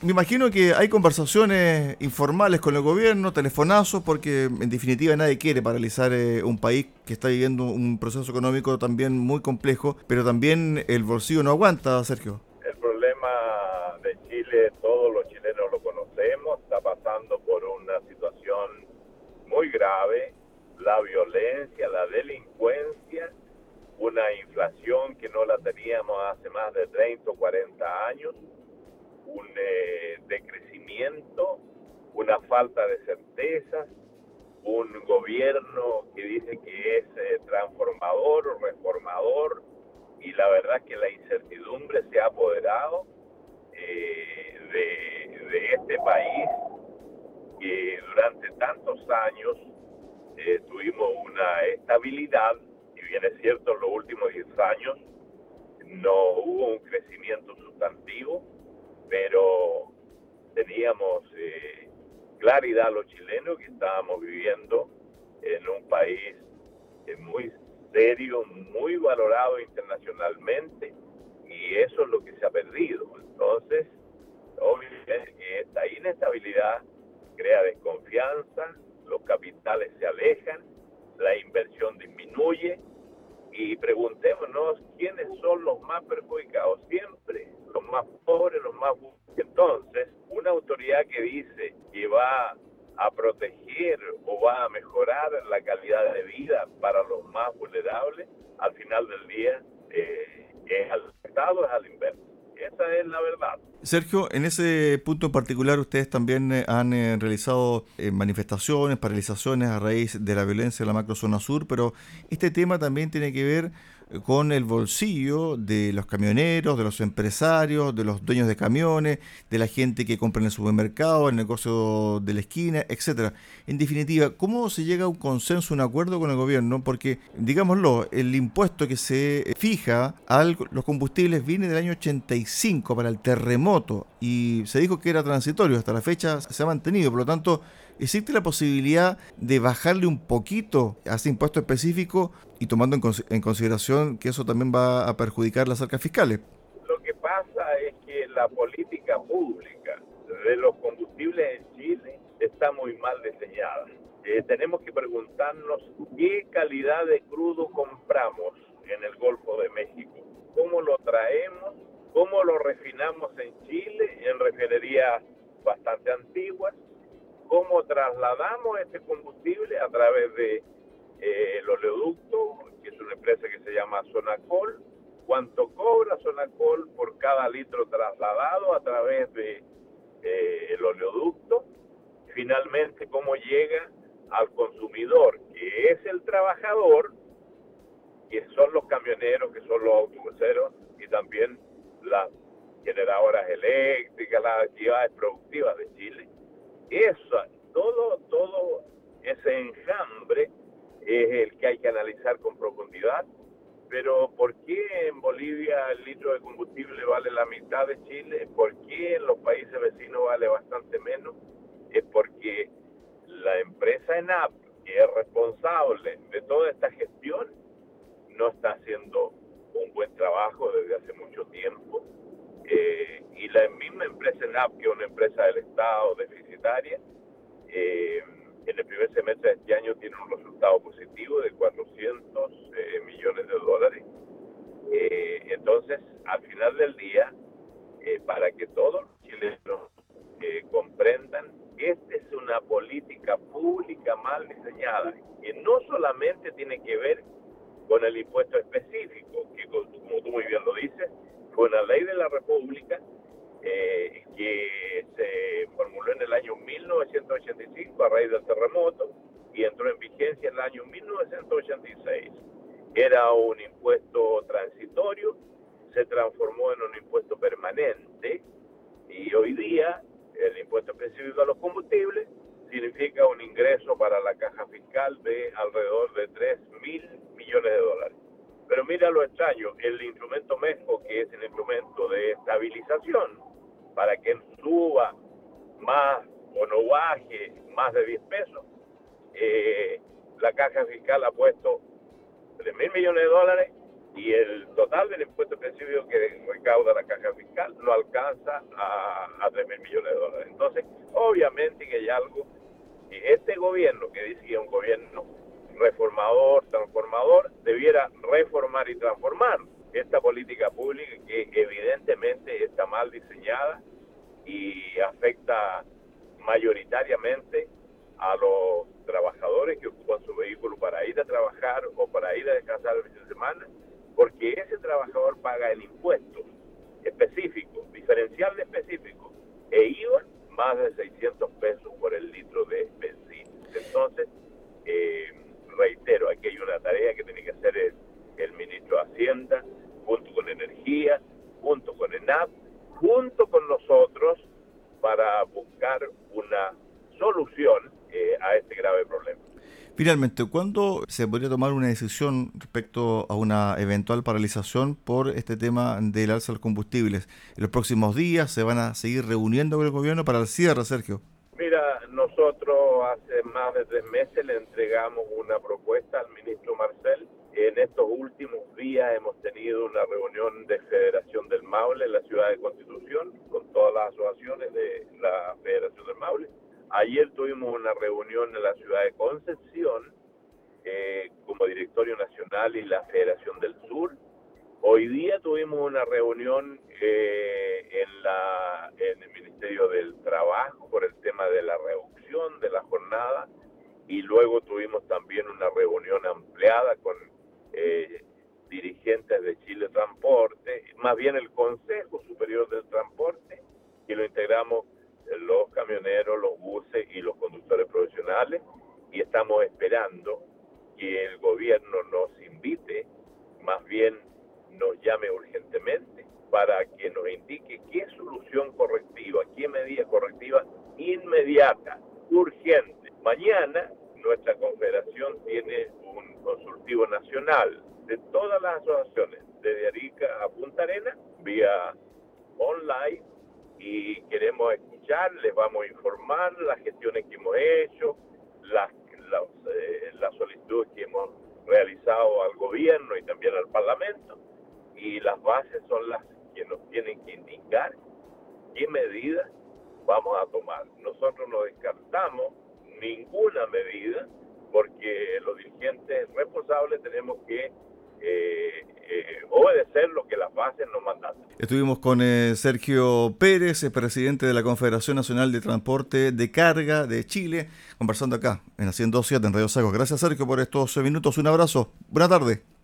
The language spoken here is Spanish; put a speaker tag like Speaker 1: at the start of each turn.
Speaker 1: Me imagino que hay conversaciones informales con el gobierno, telefonazos, porque en definitiva nadie quiere paralizar eh, un país que está viviendo un proceso económico también muy complejo, pero también el bolsillo no aguanta, Sergio.
Speaker 2: El problema de Chile, todos los chilenos lo conocemos, está pasando por una situación muy grave, la violencia, la delincuencia, una inflación que no la teníamos hace más de 30 o 40 años un eh, decrecimiento, una falta de certezas, un gobierno que dice que es eh, transformador o reformador y la verdad que la incertidumbre se ha apoderado eh, de, de, este país que durante tantos años tuvimos una estabilidad y bien es cierto en los últimos 10 años no hubo un crecimiento sustantivo pero teníamos eh, claridad los chilenos que estábamos viviendo en un país eh, muy serio, muy valorado internacionalmente, y eso es lo que se ha perdido. Entonces, obviamente esta inestabilidad crea desconfianza, los capitales se alejan, la inversión disminuye, y preguntémonos quiénes son los más perjudicados siempre los más pobres, los más entonces una autoridad que dice que va a proteger o va a mejorar la calidad de vida para los más vulnerables, al final del día eh, es al Estado, es al inverso. Esa es la verdad.
Speaker 1: Sergio, en ese punto en particular ustedes también eh, han eh, realizado manifestaciones, paralizaciones a raíz de la violencia en la macrozona sur, pero este tema también tiene que ver con el bolsillo de los camioneros, de los empresarios, de los dueños de camiones, de la gente que compra en el supermercado, el negocio de la esquina, etcétera. En definitiva, ¿cómo se llega a un consenso, un acuerdo con el gobierno? Porque, digámoslo, el impuesto que se fija a los combustibles viene del año 85 para el terremoto y se dijo que era transitorio, hasta la fecha se ha mantenido, por lo tanto, ¿existe la posibilidad de bajarle un poquito a ese impuesto específico y tomando en, consideración que eso también va a perjudicar las arcas fiscales?
Speaker 2: Lo que pasa es que la política pública de los combustibles en Chile está muy mal diseñada. Eh, tenemos que preguntarnos qué calidad de crudo compramos en el Golfo de México, cómo lo traemos, cómo lo refinamos en Chile en refinerías bastante antiguas, cómo trasladamos este combustible a través de eh, el oleoducto, que es una empresa que se llama Sonacol, cuánto cobra Sonacol por cada litro trasladado a través de eh, el oleoducto, finalmente cómo llega al consumidor, que es el trabajador, que son los camioneros, que son los autobuseros y también las generadoras eléctricas, las actividades productivas de Chile. Eso, todo, todo ese enjambre es el que hay que analizar con profundidad. Pero ¿por qué en Bolivia el litro de combustible vale la mitad de Chile? ¿Por qué en los países vecinos vale bastante menos? Es porque la empresa ENAP, que es responsable de toda esta gestión, no está haciendo un buen trabajo desde hace mucho tiempo. Eh, y la misma empresa ENAP, que es una empresa del Estado deficitaria, eh, en el primer semestre de este año tiene un resultado positivo de 400 eh, millones de dólares. Eh, entonces, al final del día, eh, para que todos los chilenos comprendan, esta es una política pública mal diseñada, que no solamente tiene que ver con el impuesto específico, que como tú muy bien lo dices, fue una ley de la República eh, que se formuló en el año 1985 a raíz del terremoto y entró en vigencia en el año 1986. Era un impuesto transitorio, se transformó en un impuesto permanente y hoy día el impuesto específico a los combustibles significa un ingreso para la caja fiscal de alrededor de 3 mil millones de dólares. Pero mira lo extraño, el instrumento MESCO, que es el instrumento de estabilización, para que suba más o no baje más de 10 pesos, eh, la caja fiscal ha puesto 3 mil millones de dólares y el total del impuesto específico que recauda la caja fiscal no alcanza a, a 3 mil millones de dólares. Entonces, obviamente que hay algo, que este gobierno, que dice que es un gobierno reformador, transformador, debiera reformar y transformar esta política pública que evidentemente está mal diseñada y afecta mayoritariamente a los trabajadores que ocupan su vehículo para ir a trabajar o para ir a descansar el fin de semana porque ese trabajador paga el impuesto específico, diferencial específico, e IVA más de 600 pesos por el litro de benzina. Entonces, eh, reitero, aquí hay una tarea que tiene que hacer el, el ministro de Hacienda, junto con Energía, junto con ENAP, junto con nosotros, para buscar una solución eh, a este grave problema.
Speaker 1: Finalmente, ¿cuándo se podría tomar una decisión respecto a una eventual paralización por este tema del alza de los combustibles? ¿En los próximos días se van a seguir reuniendo con el gobierno para el cierre, Sergio?
Speaker 2: Mira, nosotros hace más de tres meses le entregamos una propuesta al ministro Marcel. En estos últimos días hemos tenido una reunión de Federación del Maule en la ciudad de Constitución con todas las asociaciones de la Federación del Maule Ayer tuvimos una reunión en la ciudad de Concepción eh, como Directorio Nacional y la Federación del Sur. Hoy día tuvimos una reunión eh, en, la, en el Ministerio del Trabajo por el tema de la reducción de la jornada y luego tuvimos también una reunión ampliada con eh, dirigentes de Chile Transporte, más bien el Consejo Superior del Transporte, que lo integramos los camioneros, los buses y los conductores profesionales y estamos esperando que el gobierno nos invite, más bien nos llame urgentemente para que nos indique qué solución correctiva, qué medida correctiva inmediata, urgente. Mañana nuestra confederación tiene un consultivo nacional de todas las asociaciones, desde Arica a Punta Arena, vía online y queremos escuchar, les vamos a informar las gestiones que hemos hecho, las, eh, las, solicitudes que hemos realizado al gobierno y también al Parlamento y las bases son las que nos tienen que indicar qué medidas vamos a tomar. Nosotros no descartamos ninguna medida porque los dirigentes responsables tenemos que eh, eh, obedecer lo que las bases nos mandan.
Speaker 1: Estuvimos con eh, Sergio Pérez, presidente de la Confederación Nacional de Transporte de Carga de Chile, conversando acá en Haciendo 7 en Radio Sago. Gracias Sergio por estos minutos, un abrazo, buena tarde.